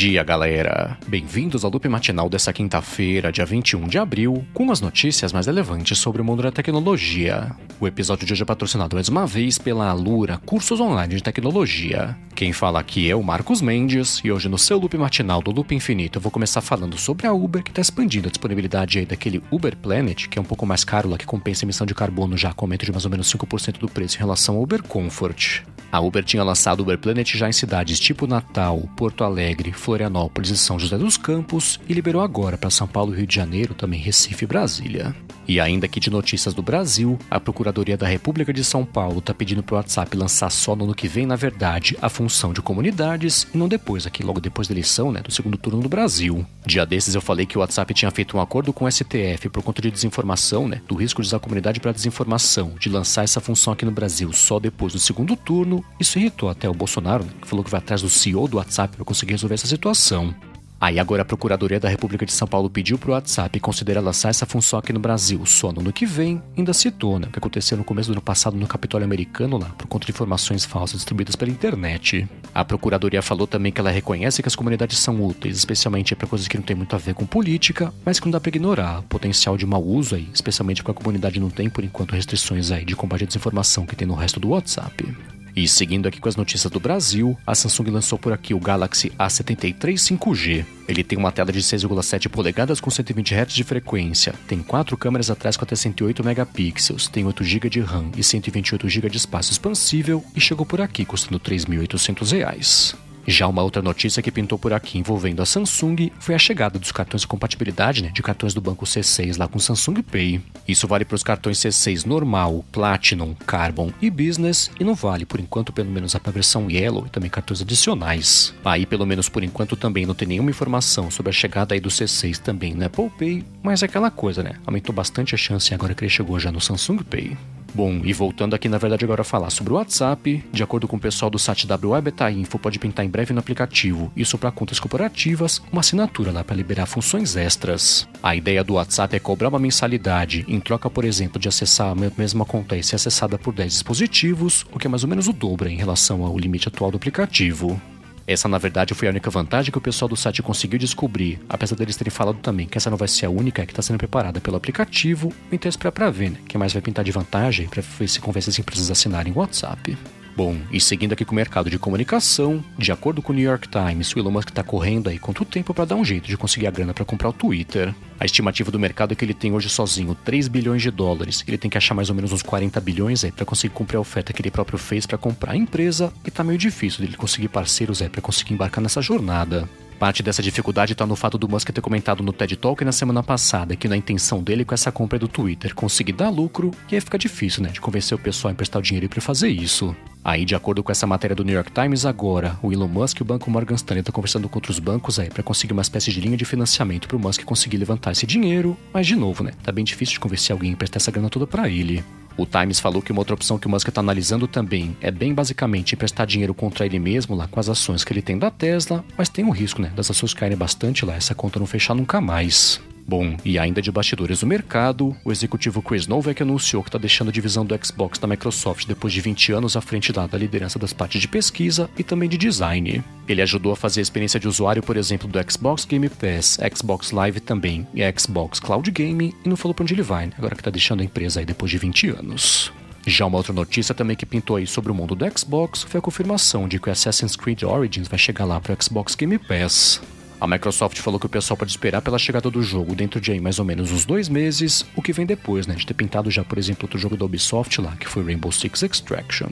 dia, galera! Bem-vindos ao loop matinal dessa quinta-feira, dia 21 de abril, com as notícias mais relevantes sobre o mundo da tecnologia. O episódio de hoje é patrocinado mais uma vez pela Alura Cursos Online de Tecnologia. Quem fala aqui é o Marcos Mendes, e hoje no seu loop matinal do Loop Infinito eu vou começar falando sobre a Uber, que está expandindo a disponibilidade aí daquele Uber Planet, que é um pouco mais caro lá, que compensa a emissão de carbono já com aumento de mais ou menos 5% do preço em relação ao Uber Comfort. A Uber tinha lançado o Uber Planet já em cidades tipo Natal, Porto Alegre, Florianópolis e São José dos Campos e liberou agora para São Paulo, Rio de Janeiro, também Recife e Brasília. E ainda aqui de notícias do Brasil, a Procuradoria da República de São Paulo está pedindo para o WhatsApp lançar só no ano que vem, na verdade, a função de comunidades e não depois, aqui logo depois da eleição, né, do segundo turno do Brasil. Dia desses eu falei que o WhatsApp tinha feito um acordo com o STF por conta de desinformação, né, do risco de usar a comunidade para desinformação, de lançar essa função aqui no Brasil só depois do segundo turno. Isso irritou até o Bolsonaro, né, que falou que vai atrás do CEO do WhatsApp para conseguir resolver essa situação. Aí agora a Procuradoria da República de São Paulo pediu para o WhatsApp considerar lançar essa função aqui no Brasil só no ano que vem, ainda citou, né, o que aconteceu no começo do ano passado no Capitólio Americano lá, por conta de informações falsas distribuídas pela internet. A Procuradoria falou também que ela reconhece que as comunidades são úteis, especialmente para coisas que não tem muito a ver com política, mas que não dá para ignorar o potencial de mau uso aí, especialmente porque a comunidade não tem, por enquanto, restrições aí de combate à desinformação que tem no resto do WhatsApp. E seguindo aqui com as notícias do Brasil, a Samsung lançou por aqui o Galaxy A73 5G. Ele tem uma tela de 6,7 polegadas com 120 Hz de frequência, tem quatro câmeras atrás com até 108 megapixels, tem 8 GB de RAM e 128 GB de espaço expansível e chegou por aqui custando R$ 3.800. Já uma outra notícia que pintou por aqui envolvendo a Samsung foi a chegada dos cartões de compatibilidade né, de cartões do banco C6 lá com Samsung Pay. Isso vale para os cartões C6 normal, Platinum, Carbon e Business e não vale por enquanto pelo menos para a versão Yellow e também cartões adicionais. Aí pelo menos por enquanto também não tem nenhuma informação sobre a chegada aí do C6 também no Apple Pay, mas é aquela coisa né, aumentou bastante a chance agora que ele chegou já no Samsung Pay. Bom, e voltando aqui na verdade agora a falar sobre o WhatsApp, de acordo com o pessoal do site WWebetaInfo, pode pintar em breve no aplicativo, isso para contas corporativas, uma assinatura lá para liberar funções extras. A ideia do WhatsApp é cobrar uma mensalidade em troca, por exemplo, de acessar a mesma conta e ser acessada por 10 dispositivos, o que é mais ou menos o dobro em relação ao limite atual do aplicativo. Essa, na verdade, foi a única vantagem que o pessoal do site conseguiu descobrir, apesar deles terem falado também que essa não vai ser a única que está sendo preparada pelo aplicativo, então espera para ver, né? Quem mais vai pintar de vantagem para se convence as empresas a assinarem o WhatsApp. Bom, e seguindo aqui com o mercado de comunicação, de acordo com o New York Times, o Elon Musk está correndo aí quanto tempo para dar um jeito de conseguir a grana para comprar o Twitter. A estimativa do mercado é que ele tem hoje sozinho 3 bilhões de dólares. Ele tem que achar mais ou menos uns 40 bilhões aí para conseguir cumprir a oferta que ele próprio fez para comprar a empresa e tá meio difícil dele conseguir parceiros aí para conseguir embarcar nessa jornada. Parte dessa dificuldade está no fato do Musk ter comentado no TED Talk na semana passada que na intenção dele com essa compra do Twitter conseguir dar lucro, e aí fica difícil, né, de convencer o pessoal a emprestar o dinheiro para fazer isso. Aí, de acordo com essa matéria do New York Times, agora, o Elon Musk e o banco Morgan Stanley estão conversando com outros bancos aí para conseguir uma espécie de linha de financiamento para o Musk conseguir levantar esse dinheiro, mas de novo, né, tá bem difícil de convencer alguém a emprestar essa grana toda para ele. O Times falou que uma outra opção que o Musk está analisando também é bem basicamente emprestar dinheiro contra ele mesmo lá com as ações que ele tem da Tesla, mas tem um risco, né, das ações caírem bastante lá, essa conta não fechar nunca mais. Bom, e ainda de bastidores do mercado, o executivo Chris Novak anunciou que está deixando a divisão do Xbox da Microsoft depois de 20 anos à frente da, da liderança das partes de pesquisa e também de design. Ele ajudou a fazer a experiência de usuário, por exemplo, do Xbox Game Pass, Xbox Live também e Xbox Cloud Gaming e não falou para onde ele vai, né? agora que está deixando a empresa aí depois de 20 anos. Já uma outra notícia também que pintou aí sobre o mundo do Xbox foi a confirmação de que Assassin's Creed Origins vai chegar lá para o Xbox Game Pass. A Microsoft falou que o pessoal pode esperar pela chegada do jogo dentro de aí mais ou menos uns dois meses, o que vem depois, né? De ter pintado já, por exemplo, outro jogo da Ubisoft lá, que foi Rainbow Six Extraction.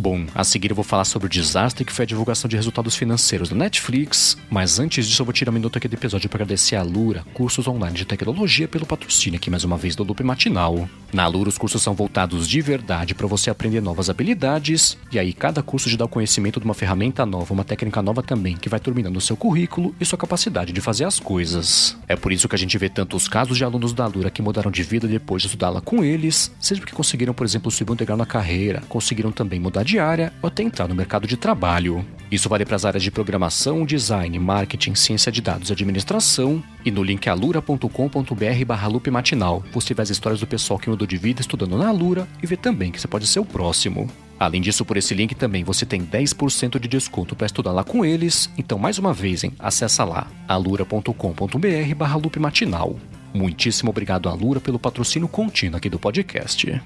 Bom, a seguir eu vou falar sobre o desastre que foi a divulgação de resultados financeiros da Netflix, mas antes disso eu vou tirar um minuto aqui do episódio para agradecer a Lura, cursos online de tecnologia, pelo patrocínio aqui mais uma vez do Loop Matinal. Na Lura os cursos são voltados de verdade para você aprender novas habilidades, e aí cada curso te dá o conhecimento de uma ferramenta nova, uma técnica nova também, que vai terminando o seu currículo e sua capacidade de fazer as coisas. É por isso que a gente vê tantos casos de alunos da Lura que mudaram de vida depois de estudá-la com eles, seja porque conseguiram, por exemplo, um degrau na carreira, conseguiram também mudar diária ou até entrar no mercado de trabalho. Isso vale para as áreas de programação, design, marketing, ciência de dados e administração. E no link alura.com.br barra matinal você vê as histórias do pessoal que mudou de vida estudando na Alura e vê também que você pode ser o próximo. Além disso, por esse link também você tem 10% de desconto para estudar lá com eles. Então, mais uma vez, hein, acessa lá alura.com.br barra matinal. Muitíssimo obrigado, Alura, pelo patrocínio contínuo aqui do podcast.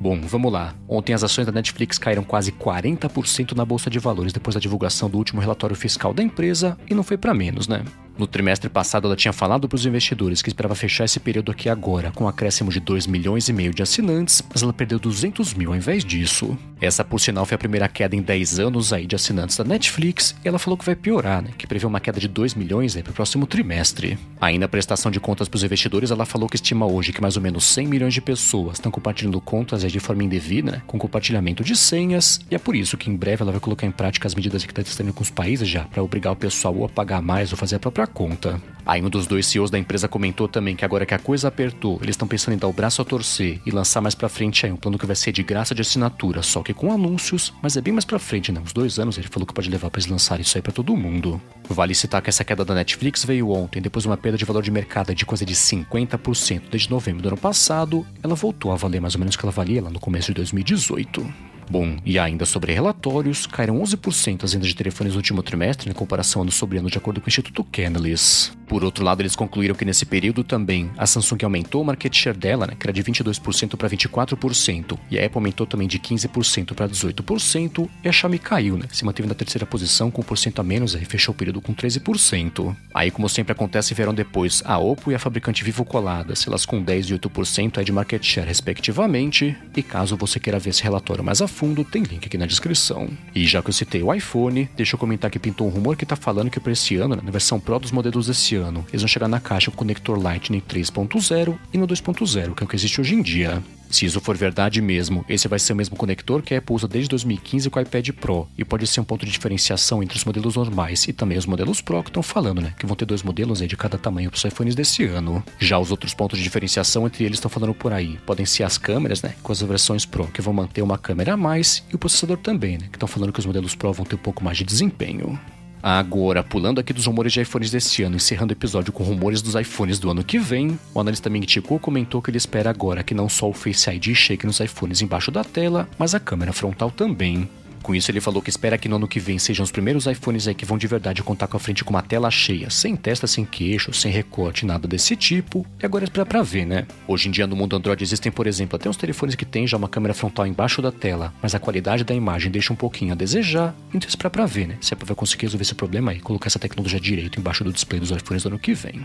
Bom, vamos lá. Ontem as ações da Netflix caíram quase 40% na bolsa de valores depois da divulgação do último relatório fiscal da empresa e não foi para menos, né? No trimestre passado, ela tinha falado para os investidores que esperava fechar esse período aqui agora, com um acréscimo de 2 milhões e meio de assinantes, mas ela perdeu 200 mil ao invés disso. Essa, por sinal, foi a primeira queda em 10 anos aí de assinantes da Netflix, e ela falou que vai piorar, né? Que prevê uma queda de 2 milhões para o próximo trimestre. Aí, na prestação de contas para os investidores, ela falou que estima hoje que mais ou menos 100 milhões de pessoas estão compartilhando contas de forma indevida, né? Com compartilhamento de senhas, e é por isso que em breve ela vai colocar em prática as medidas que está testando com os países já, para obrigar o pessoal a pagar mais ou fazer a própria conta. Aí um dos dois CEOs da empresa comentou também que agora que a coisa apertou, eles estão pensando em dar o braço a torcer e lançar mais pra frente aí um plano que vai ser de graça de assinatura, só que com anúncios, mas é bem mais pra frente, né? Uns dois anos ele falou que pode levar para eles lançarem isso aí para todo mundo. Vale citar que essa queda da Netflix veio ontem, depois de uma perda de valor de mercado de coisa de 50% desde novembro do ano passado, ela voltou a valer mais ou menos o que ela valia lá no começo de 2018. Bom, e ainda sobre relatórios, caíram 11% as vendas de telefones no último trimestre em comparação ao ano sobre ano, de acordo com o Instituto Canalys. Por outro lado, eles concluíram que nesse período também a Samsung aumentou o market share dela, né, que era de 22% para 24%, e a Apple aumentou também de 15% para 18%, e a Xiaomi caiu, né, se manteve na terceira posição com 1% a menos e fechou o período com 13%. Aí, como sempre acontece, vieram depois a Oppo e a fabricante Vivo coladas, elas com 10% e 8% é de market share respectivamente, e caso você queira ver esse relatório mais a fundo, tem link aqui na descrição. E já que eu citei o iPhone, deixa eu comentar que pintou um rumor que tá falando que para esse ano, né, na versão Pro dos modelos desse ano, eles vão chegar na caixa com conector Lightning 3.0 e no 2.0, que é o que existe hoje em dia. Se isso for verdade mesmo, esse vai ser o mesmo conector que a Apple usa desde 2015 com o iPad Pro e pode ser um ponto de diferenciação entre os modelos normais e também os modelos Pro que estão falando, né? Que vão ter dois modelos aí de cada tamanho para os iPhones desse ano. Já os outros pontos de diferenciação entre eles estão falando por aí. Podem ser as câmeras, né? Com as versões Pro que vão manter uma câmera a mais e o processador também, né? Que estão falando que os modelos Pro vão ter um pouco mais de desempenho. Agora, pulando aqui dos rumores de iPhones desse ano, encerrando o episódio com rumores dos iPhones do ano que vem, o analista Ming Chico comentou que ele espera agora que não só o Face ID chegue nos iPhones embaixo da tela, mas a câmera frontal também. Com isso, ele falou que espera que no ano que vem sejam os primeiros iPhones aí que vão de verdade contar com a frente com uma tela cheia, sem testa, sem queixo, sem recorte, nada desse tipo. E agora é pra ver, né? Hoje em dia no mundo Android existem, por exemplo, até uns telefones que têm já uma câmera frontal embaixo da tela, mas a qualidade da imagem deixa um pouquinho a desejar. Então espera pra ver, né? Se a Apple vai conseguir resolver esse problema aí, colocar essa tecnologia direito embaixo do display dos iPhones do ano que vem.